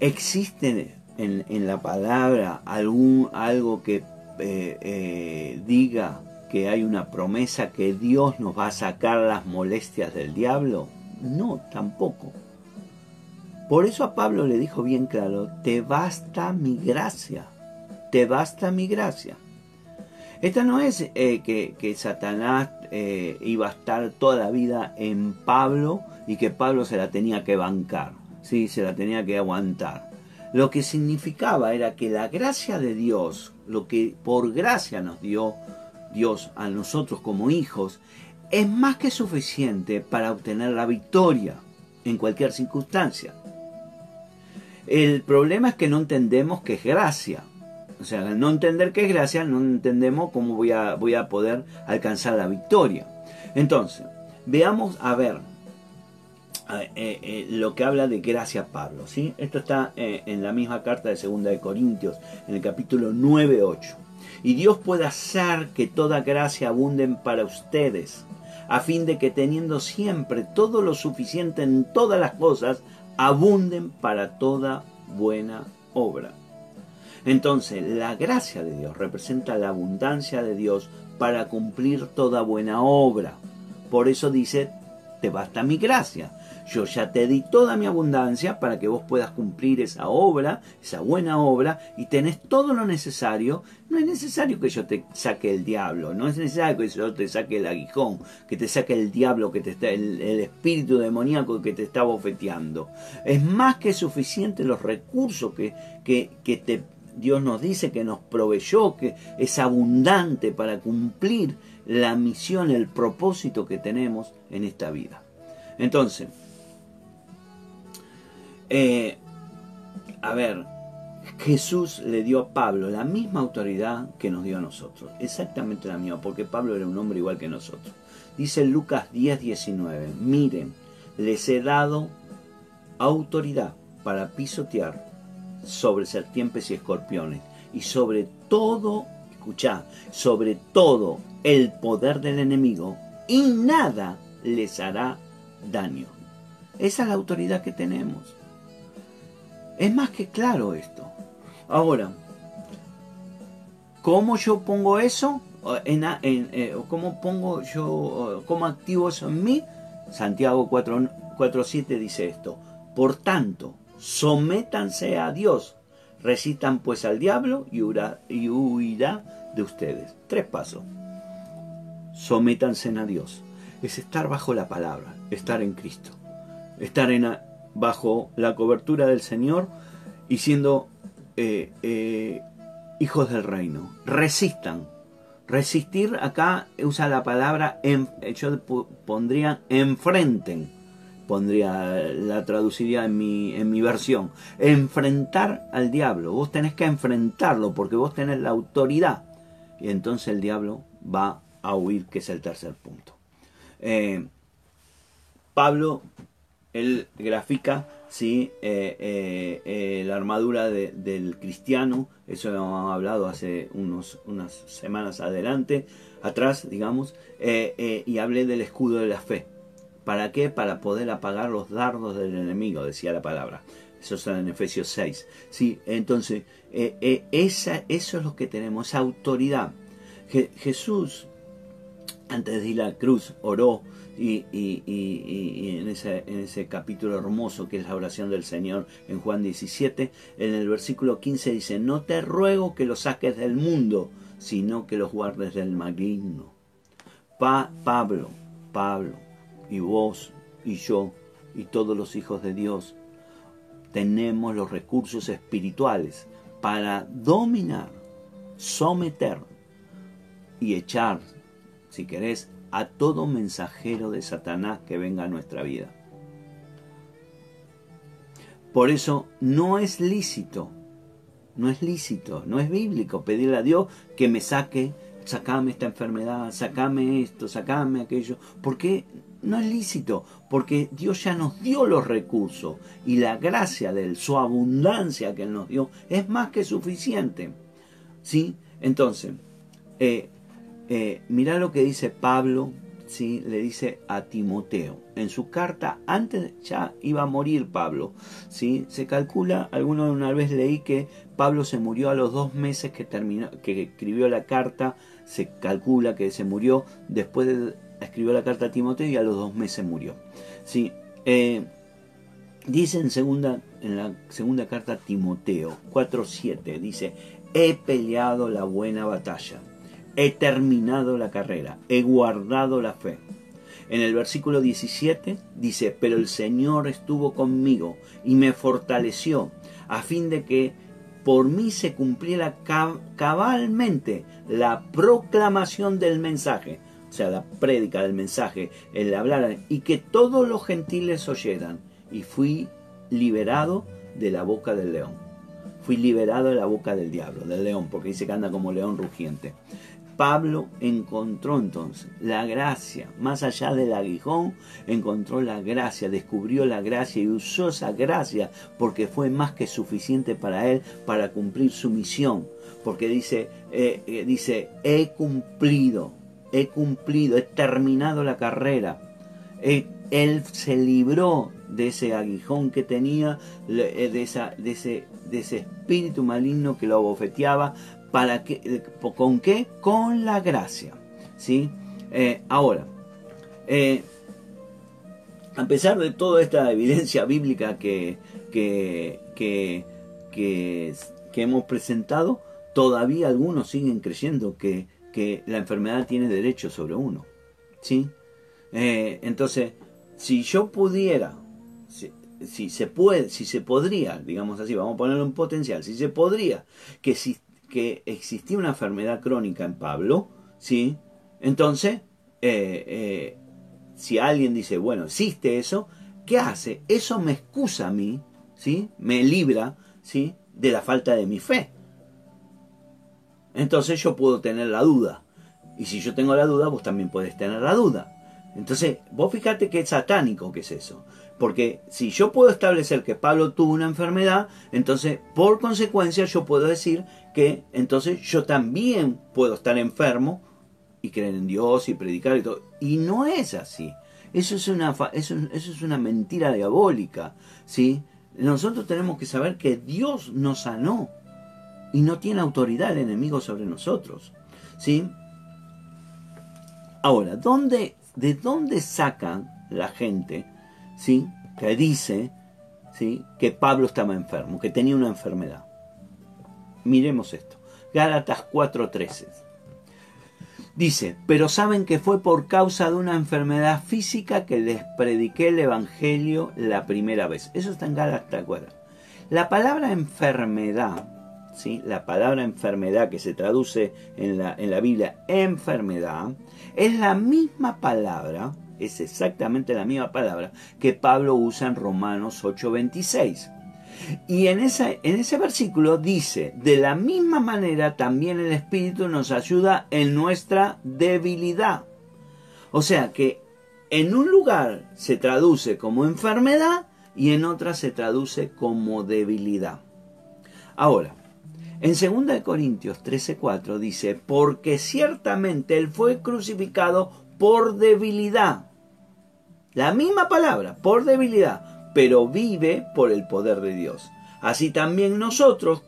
¿Existe en, en, la palabra algún, algo que eh, eh, diga que hay una promesa que Dios nos va a sacar las molestias del diablo? No, tampoco. Por eso a Pablo le dijo bien claro, te basta mi gracia, te basta mi gracia. Esta no es eh, que, que, Satanás iba a estar toda la vida en Pablo y que Pablo se la tenía que bancar, sí, se la tenía que aguantar. Lo que significaba era que la gracia de Dios, lo que por gracia nos dio Dios a nosotros como hijos, es más que suficiente para obtener la victoria en cualquier circunstancia. El problema es que no entendemos qué es gracia. O sea, al no entender qué es gracia, no entendemos cómo voy a, voy a poder alcanzar la victoria. Entonces, veamos a ver eh, eh, lo que habla de gracia Pablo. ¿sí? Esto está eh, en la misma carta de Segunda de Corintios, en el capítulo 9-8. Y Dios puede hacer que toda gracia abunde para ustedes, a fin de que teniendo siempre todo lo suficiente en todas las cosas, abunden para toda buena obra. Entonces, la gracia de Dios representa la abundancia de Dios para cumplir toda buena obra. Por eso dice, te basta mi gracia. Yo ya te di toda mi abundancia para que vos puedas cumplir esa obra, esa buena obra, y tenés todo lo necesario. No es necesario que yo te saque el diablo, no es necesario que yo te saque el aguijón, que te saque el diablo, que te está, el, espíritu demoníaco que te está bofeteando. Es más que suficiente los recursos que, que, que te, Dios nos dice que nos proveyó, que es abundante para cumplir la misión, el propósito que tenemos en esta vida. Entonces, eh, a ver, Jesús le dio a Pablo la misma autoridad que nos dio a nosotros, exactamente la misma, porque Pablo era un hombre igual que nosotros. Dice Lucas 10, 19, miren, les he dado autoridad para pisotear sobre serpientes y escorpiones y sobre todo, escucha, sobre todo el poder del enemigo y nada les hará daño. Esa es la autoridad que tenemos. Es más que claro esto. Ahora, ¿cómo yo pongo eso? En, eh, ¿Cómo pongo yo, cómo activo eso en mí? Santiago 4.7 dice esto. Por tanto, sométanse a Dios, recitan pues al diablo y huirá, de ustedes. Tres pasos. Sométanse a Dios. Es estar bajo la palabra, estar en Cristo, estar en, bajo la cobertura del Señor y siendo eh, eh, hijos del reino. Resistan. Resistir acá usa la palabra, en, yo pondría enfrenten pondría, la traduciría en mi, en mi versión. Enfrentar al diablo. Vos tenés que enfrentarlo porque vos tenés la autoridad. Y entonces el diablo va a huir, que es el tercer punto. Eh, Pablo, él grafica ¿sí? Eh, eh, la armadura del cristiano, eso lo hemos hablado hace unos, unas semanas adelante, atrás, digamos, y hablé del escudo de la fe. ¿Para qué? Para poder apagar los dardos del enemigo, decía la palabra. Eso está en Efesios 6. ¿sí? Entonces, eh, eh, eso es lo que tenemos, autoridad. Jesús, antes de ir a la cruz, oró y, en, ese, capítulo hermoso que es la oración del Señor en Juan 17, en el versículo 15 dice, no te ruego que los saques del mundo, sino que los guardes del maligno. Pa, Pablo, Pablo, y vos y yo y todos los hijos de Dios tenemos los recursos espirituales para dominar, someter y echar, si querés, a todo mensajero de Satanás que venga a nuestra vida. Por eso no es lícito, no es lícito, no es bíblico pedirle a Dios que me saque, sacame esta enfermedad, sacame esto, sacame aquello, porque no es lícito, porque Dios ya nos dio los recursos y la gracia de él, su abundancia que Él nos dio, es más que suficiente. ¿Sí? Entonces, eh, eh, mira lo que dice Pablo, ¿sí? le dice a Timoteo. En su carta, antes ya iba a morir Pablo. ¿sí? Se calcula, alguna una vez leí que Pablo se murió a los dos meses que, terminó, que escribió la carta. Se calcula que se murió después de escribió la carta a Timoteo y a los dos meses murió. Sí, eh, dice en, segunda, en la segunda carta a Timoteo 4.7, dice, he peleado la buena batalla, he terminado la carrera, he guardado la fe. En el versículo 17 dice, pero el Señor estuvo conmigo y me fortaleció a fin de que por mí se cumpliera cabalmente la proclamación del mensaje o sea, la prédica del mensaje, el hablar, y que todos los gentiles oyeran. Y fui liberado de la boca del león. Fui liberado de la boca del diablo, del león, porque dice que anda como león rugiente. Pablo encontró entonces la gracia, más allá del aguijón, encontró la gracia, descubrió la gracia y usó esa gracia porque fue más que suficiente para él para cumplir su misión. Porque dice, eh, eh, dice, he cumplido he cumplido, he terminado la carrera. él se libró de ese aguijón que tenía, eh, de, de, ese, de ese espíritu maligno que lo abofeteaba. ¿Para que, eh, ¿Con qué? Con la gracia. ¿sí? Eh, ahora, a pesar de toda esta evidencia bíblica que, que, que, que, que hemos presentado, todavía algunos siguen creyendo que que la enfermedad tiene derecho sobre uno. ¿Sí? Eh, entonces, si yo pudiera, si, se puede, si se podría, digamos así, vamos a ponerlo en potencial, si se podría que, si, que existía una enfermedad crónica en Pablo, ¿sí? Entonces, eh, eh, si alguien dice, bueno, existe eso, ¿qué hace? Eso me excusa a mí, ¿sí? Me libra, ¿sí? De la falta de mi fe entonces yo puedo tener la duda. Y si yo tengo la duda, vos también podés tener la duda. Entonces, vos fíjate qué satánico que es eso. Porque si yo puedo establecer que Pablo tuvo una enfermedad, entonces por consecuencia yo puedo decir que entonces yo también puedo estar enfermo y creer en Dios y predicar y todo. Y no es así. Eso es una, eso, eso es una mentira diabólica. ¿sí? nosotros tenemos que saber que Dios nos sanó y no tiene autoridad el enemigo sobre nosotros. ¿Sí? Ahora, ¿dónde, ¿de dónde sacan la gente ¿sí? que dice ¿sí? que Pablo estaba enfermo, que tenía una enfermedad? Miremos esto. Gálatas 4:13. Dice, pero saben que fue por causa de una enfermedad física que les prediqué el Evangelio la primera vez. Eso está en Gálatas 4. La palabra enfermedad, ¿sí? la palabra enfermedad que se traduce en la, en la Biblia enfermedad, es la misma palabra, es exactamente la misma palabra que Pablo usa en Romanos 8:26. Y en, en ese versículo dice, de la misma manera también el Espíritu nos ayuda en nuestra debilidad. O sea que en un lugar se traduce como enfermedad y en otra se traduce como debilidad. Ahora, en 2 Corintios 13:4 dice, porque ciertamente Él fue crucificado por debilidad. La misma palabra, por debilidad pero vive por el poder de Dios. Así también nosotros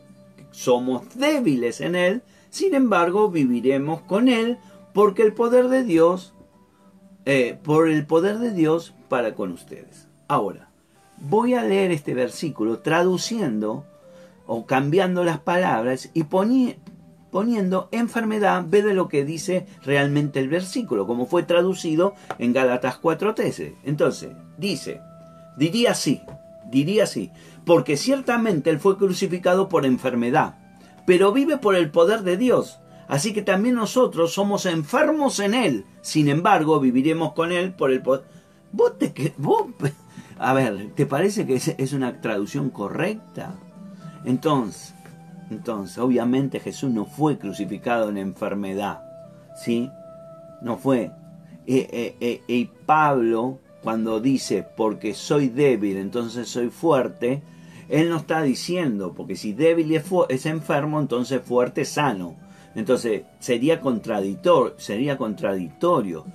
somos débiles en Él, sin embargo viviremos con Él porque el poder de Dios, eh, por el poder de Dios para con ustedes. Ahora, voy a leer este versículo traduciendo o cambiando las palabras y poniendo enfermedad en vez de lo que dice realmente el versículo, como fue traducido en Gálatas 4.13. Entonces, dice, Diría así, diría así, porque ciertamente Él fue crucificado por enfermedad, pero vive por el poder de Dios. Así que también nosotros somos enfermos en Él, sin embargo viviremos con Él por el poder. ¿Vos te vos, A ver, ¿te parece que es una traducción correcta? Entonces, entonces, obviamente Jesús no fue crucificado en enfermedad, ¿sí? No fue. Y, eh, eh, eh, y Pablo cuando dice porque soy débil, entonces soy fuerte, él no está diciendo, porque si débil es, enfermo, entonces fuerte es sano. Entonces sería contradictorio, sería contradictorio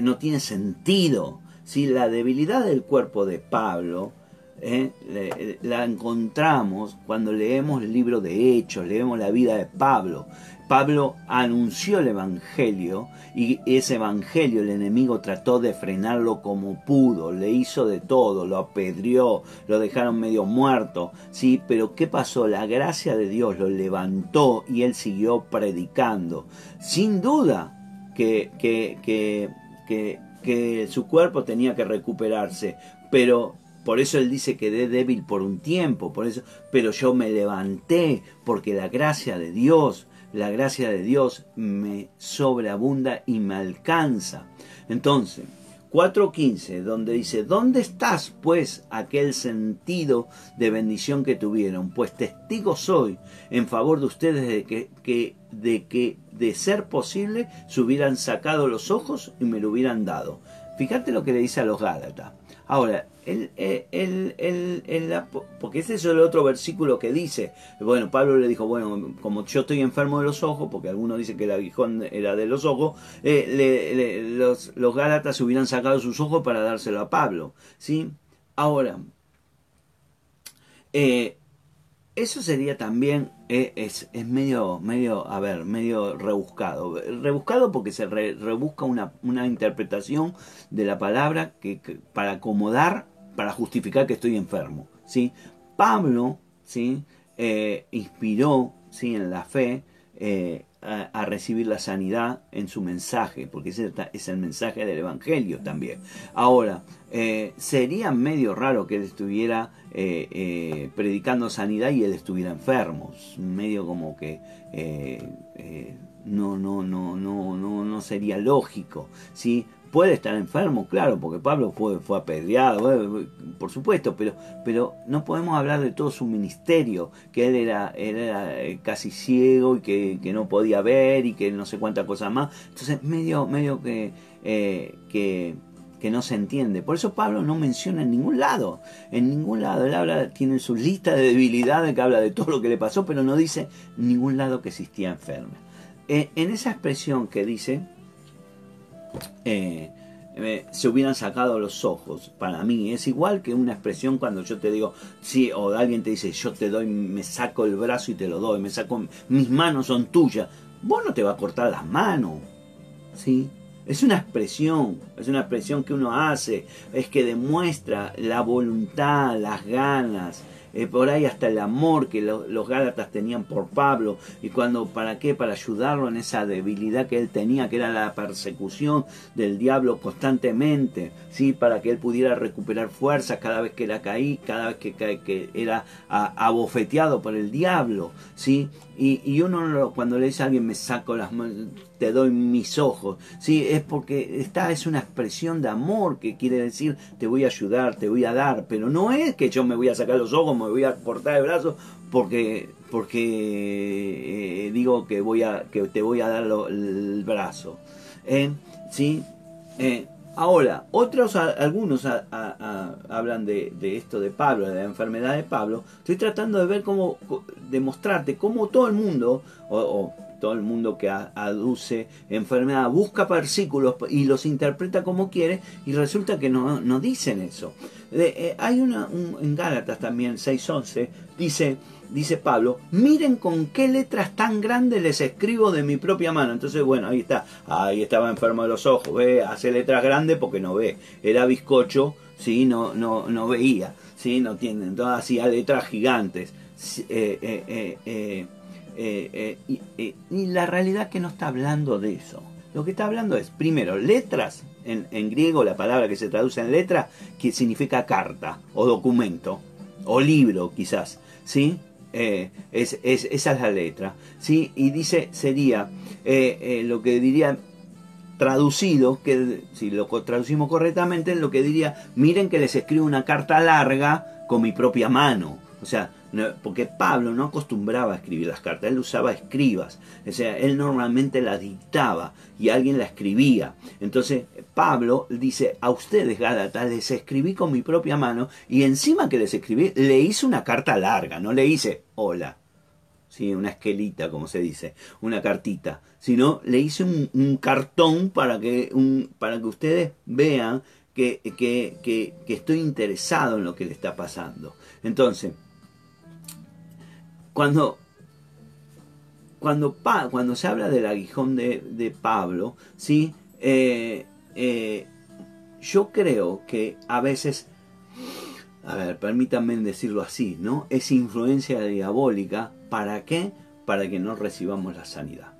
no tiene sentido. Si la debilidad del cuerpo de Pablo eh, la encontramos cuando leemos el libro de Hechos, leemos la vida de Pablo. Pablo anunció el Evangelio y ese Evangelio el enemigo trató de frenarlo como pudo, le hizo de todo, lo apedrió, lo dejaron medio muerto, sí, pero ¿qué pasó? La gracia de Dios lo levantó y él siguió predicando. Sin duda que, que, que, que su cuerpo tenía que recuperarse, pero por eso él dice que quedé débil por un tiempo, por eso, pero yo me levanté porque la gracia de Dios la gracia de Dios me sobreabunda y me alcanza. Entonces, 4.15, donde dice, ¿dónde estás pues aquel sentido de bendición que tuvieron? Pues testigo soy en favor de ustedes de que, de que de ser posible se hubieran sacado los ojos y me lo hubieran dado. Fíjate lo que le dice a los Gálatas. Ahora, el, el, porque ese es el otro versículo que dice, bueno, Pablo le dijo, bueno, como yo estoy enfermo de los ojos, porque algunos dicen que el aguijón era de los ojos, eh, los, los Gálatas hubieran sacado sus ojos para dárselo a Pablo, ¿sí? Ahora, eh, eso sería también, eh, es, es, medio, medio, a ver, medio rebuscado. Rebuscado porque se rebusca una, una, interpretación de la palabra que, para acomodar, para justificar que estoy enfermo. ¿sí? Pablo ¿sí? Eh, inspiró ¿sí? en la fe eh, a, recibir la sanidad en su mensaje, porque ese es el mensaje del Evangelio también. Ahora, eh, sería medio raro que él estuviera predicando sanidad y él estuviera enfermo, medio como que no, no, no, no, no, no sería lógico, ¿sí? puede estar enfermo, claro, porque Pablo fue, fue apedreado, eh, por supuesto, pero, pero no podemos hablar de todo su ministerio, que él era, era eh, casi ciego y que, no podía ver y que no sé cuántas cosas más. Entonces, medio, medio que, eh, que, que no se entiende. Por eso Pablo no menciona en ningún lado, en ningún lado. Él habla, tiene su lista de debilidades que habla de todo lo que le pasó, pero no dice en ningún lado que existía enfermo. en esa expresión que dice, eh, eh, se hubieran sacado los ojos. Para mí es igual que una expresión cuando yo te digo, sí, o alguien te dice, yo te doy, me saco el brazo y te lo doy, me saco, mis manos son tuyas. Vos no te va a cortar las manos, ¿sí? Es una expresión, es una expresión que uno hace, es que demuestra la voluntad, las ganas, eh, por ahí hasta el amor que los Gálatas tenían por Pablo, y cuando, ¿para qué? Para ayudarlo en esa debilidad que él tenía, que era la persecución del diablo constantemente, ¿sí? Para que él pudiera recuperar fuerzas cada vez que era caí, cada vez que, que era abofeteado por el diablo, ¿sí? Y, y uno cuando le dice a alguien me saco las manos, te doy mis ojos, ¿sí? es porque esta es una expresión de amor que quiere decir te voy a ayudar, te voy a dar, pero no es que yo me voy a sacar los ojos, me voy a cortar el brazo porque, porque eh, digo que, voy a, que te voy a dar el brazo. ¿eh? ¿Sí? Eh, Ahora, otros, algunos hablan de, esto de Pablo, de la enfermedad de Pablo. Estoy tratando de ver cómo, demostrarte cómo todo el mundo, o, todo el mundo que aduce enfermedad, busca versículos y los interpreta como quiere, y resulta que no, no dicen eso. Eh, hay una, en Gálatas también, 6.11, dice, dice Pablo, miren con qué letras tan grandes les escribo de mi propia mano. Entonces, bueno, ahí está, ahí estaba enfermo de los ojos, ve, hace letras grandes porque no ve, era bizcocho, sí, no, no, no veía, sí, no tiene, entonces hacía letras gigantes. Eh, eh, eh, y, la realidad que no está hablando de eso. Lo que está hablando es, primero, letras, en, en griego la palabra que se traduce en letra, que significa carta o documento o libro quizás, ¿sí? Eh, es, esa es la letra. ¿sí? Y dice, sería eh, eh, lo que diría traducido, que si lo traducimos correctamente, lo que diría, miren que les escribo una carta larga con mi propia mano. O sea, porque Pablo no acostumbraba a escribir las cartas, él usaba escribas, o sea, él normalmente la dictaba y alguien la escribía. Entonces Pablo dice, a ustedes Gálatas les escribí con mi propia mano y encima que les escribí le hice una carta larga, no le hice hola, ¿sí? una esquelita como se dice, una cartita, sino le hice un, cartón para que, un, para que ustedes vean que, que, que, estoy interesado en lo que le está pasando. Entonces, cuando, cuando, cuando se habla del aguijón de, Pablo, ¿sí? Eh, eh, yo creo que a veces, a ver, permítanme decirlo así, ¿no? Es influencia diabólica. ¿Para qué? Para que no recibamos la sanidad.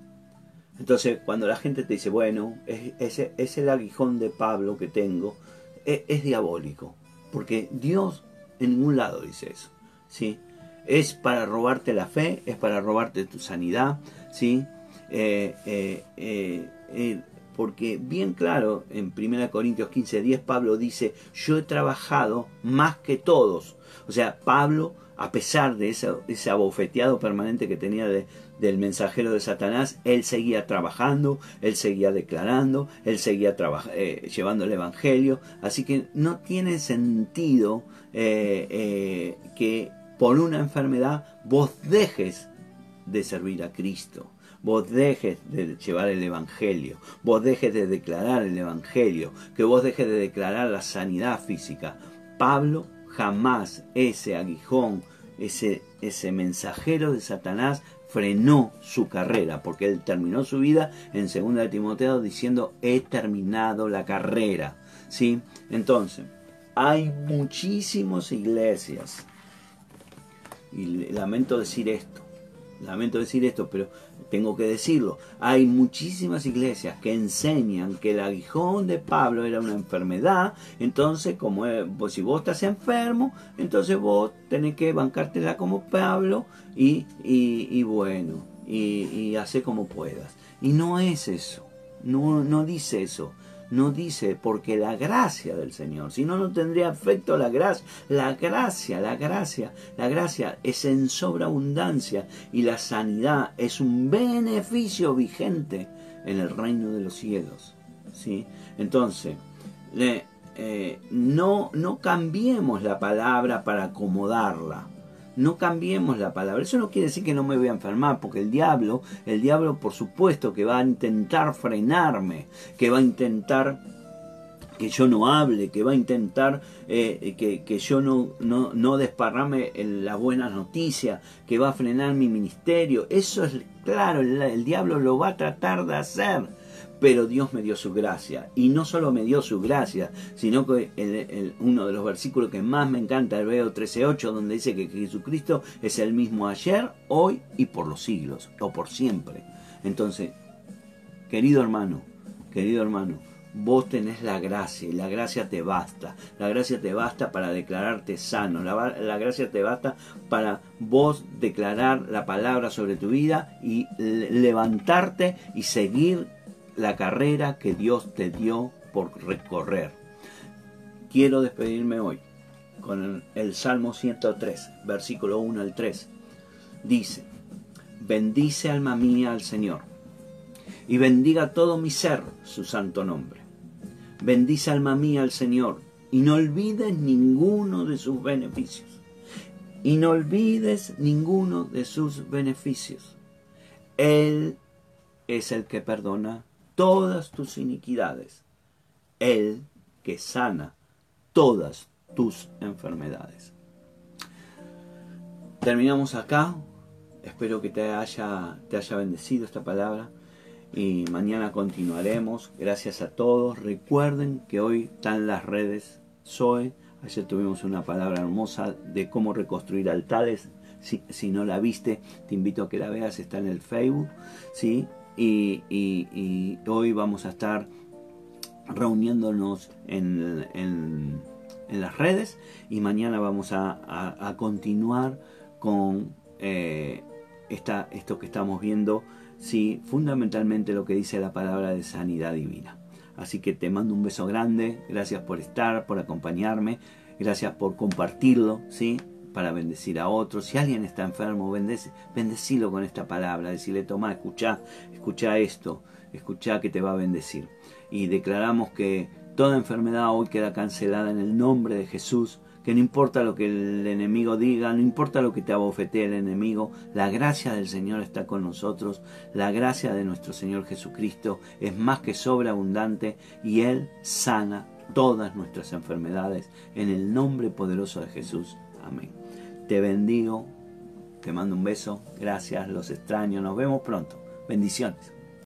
Entonces, cuando la gente te dice, bueno, es, es, el aguijón de Pablo que tengo, es, es, diabólico. Porque Dios en ningún lado dice eso. ¿sí? es para robarte la fe, es para robarte tu sanidad, ¿sí? Eh, eh, eh, porque bien claro, en 1 Corintios 15, 10, Pablo dice, yo he trabajado más que todos. O sea, Pablo, a pesar de ese, ese abofeteado permanente que tenía del mensajero de Satanás, él seguía trabajando, él seguía declarando, él seguía llevando el Evangelio. Así que no tiene sentido que por una enfermedad, vos dejes de servir a Cristo, vos dejes de llevar el Evangelio, vos dejes de declarar el Evangelio, que vos dejes de declarar la sanidad física. Pablo jamás ese aguijón, ese, ese mensajero de Satanás frenó su carrera, porque él terminó su vida en 2 de Timoteo diciendo he terminado la carrera. ¿Sí? Entonces, hay muchísimas iglesias y lamento decir esto, lamento decir esto, pero tengo que decirlo. Hay muchísimas iglesias que enseñan que el aguijón de Pablo era una enfermedad, entonces como pues, si vos estás enfermo, entonces vos tenés que bancártela como Pablo y, y, bueno, y, y hacer como puedas. Y no es eso, no, no dice eso no dice porque la gracia del Señor, si no, no tendría efecto la gracia. La gracia, la gracia, la gracia es en sobreabundancia y la sanidad es un beneficio vigente en el reino de los cielos. ¿sí? Entonces, eh, no, no cambiemos la palabra para acomodarla no cambiemos la palabra. Eso no quiere decir que no me voy a enfermar, porque el diablo, el diablo por supuesto que va a intentar frenarme, que va a intentar que yo no hable, que va a intentar eh, que, yo no, no, no desparrame la buena noticia, que va a frenar mi ministerio. Eso es claro, el, diablo lo va a tratar de hacer. Pero Dios me dio su gracia. Y no solo me dio su gracia, sino que uno de los versículos que más me encanta, el Veo 13.8, donde dice que Jesucristo es el mismo ayer, hoy y por los siglos, o por siempre. Entonces, querido hermano, querido hermano, vos tenés la gracia y la gracia te basta. La gracia te basta para declararte sano. La, gracia te basta para vos declarar la palabra sobre tu vida y levantarte y seguir la carrera que Dios te dio por recorrer. Quiero despedirme hoy con el, Salmo 103, versículo 1 al 3. Dice, bendice alma mía al Señor y bendiga todo mi ser su santo nombre Bendice alma mía al Señor y no olvides ninguno de sus beneficios. Y no olvides ninguno de sus beneficios. Él es el que perdona todas tus iniquidades. Él que sana todas tus enfermedades. Terminamos acá. Espero que te haya, te haya bendecido esta palabra y mañana continuaremos. Gracias a todos. Recuerden que hoy están las redes Zoe. Ayer tuvimos una palabra hermosa de cómo reconstruir altares. Si, no la viste, te invito a que la veas. Está en el Facebook. ¿sí? Y, hoy vamos a estar reuniéndonos en, las redes y mañana vamos a, continuar con eh, esto que estamos viendo sí, fundamentalmente lo que dice la palabra de sanidad divina. Así que te mando un beso grande, gracias por estar, por acompañarme, gracias por compartirlo, ¿sí? Para bendecir a otros. Si alguien está enfermo, bendecilo con esta palabra, decirle, toma, escucha, escucha esto, escucha que te va a bendecir. Y declaramos que toda enfermedad hoy queda cancelada en el nombre de Jesús que no importa lo que el enemigo diga, no importa lo que te abofetee el enemigo, la gracia del Señor está con nosotros, la gracia de nuestro Señor Jesucristo es más que sobreabundante y Él sana todas nuestras enfermedades en el nombre poderoso de Jesús. Amén. Te bendigo, te mando un beso, gracias, los extraño, nos vemos pronto. Bendiciones.